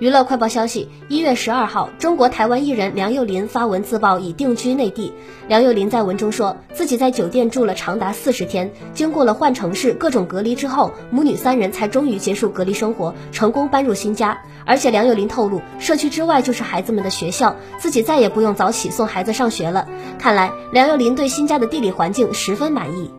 娱乐快报消息：一月十二号，中国台湾艺人梁又林发文自曝已定居内地。梁又林在文中说自己在酒店住了长达四十天，经过了换城市、各种隔离之后，母女三人才终于结束隔离生活，成功搬入新家。而且梁又林透露，社区之外就是孩子们的学校，自己再也不用早起送孩子上学了。看来梁又林对新家的地理环境十分满意。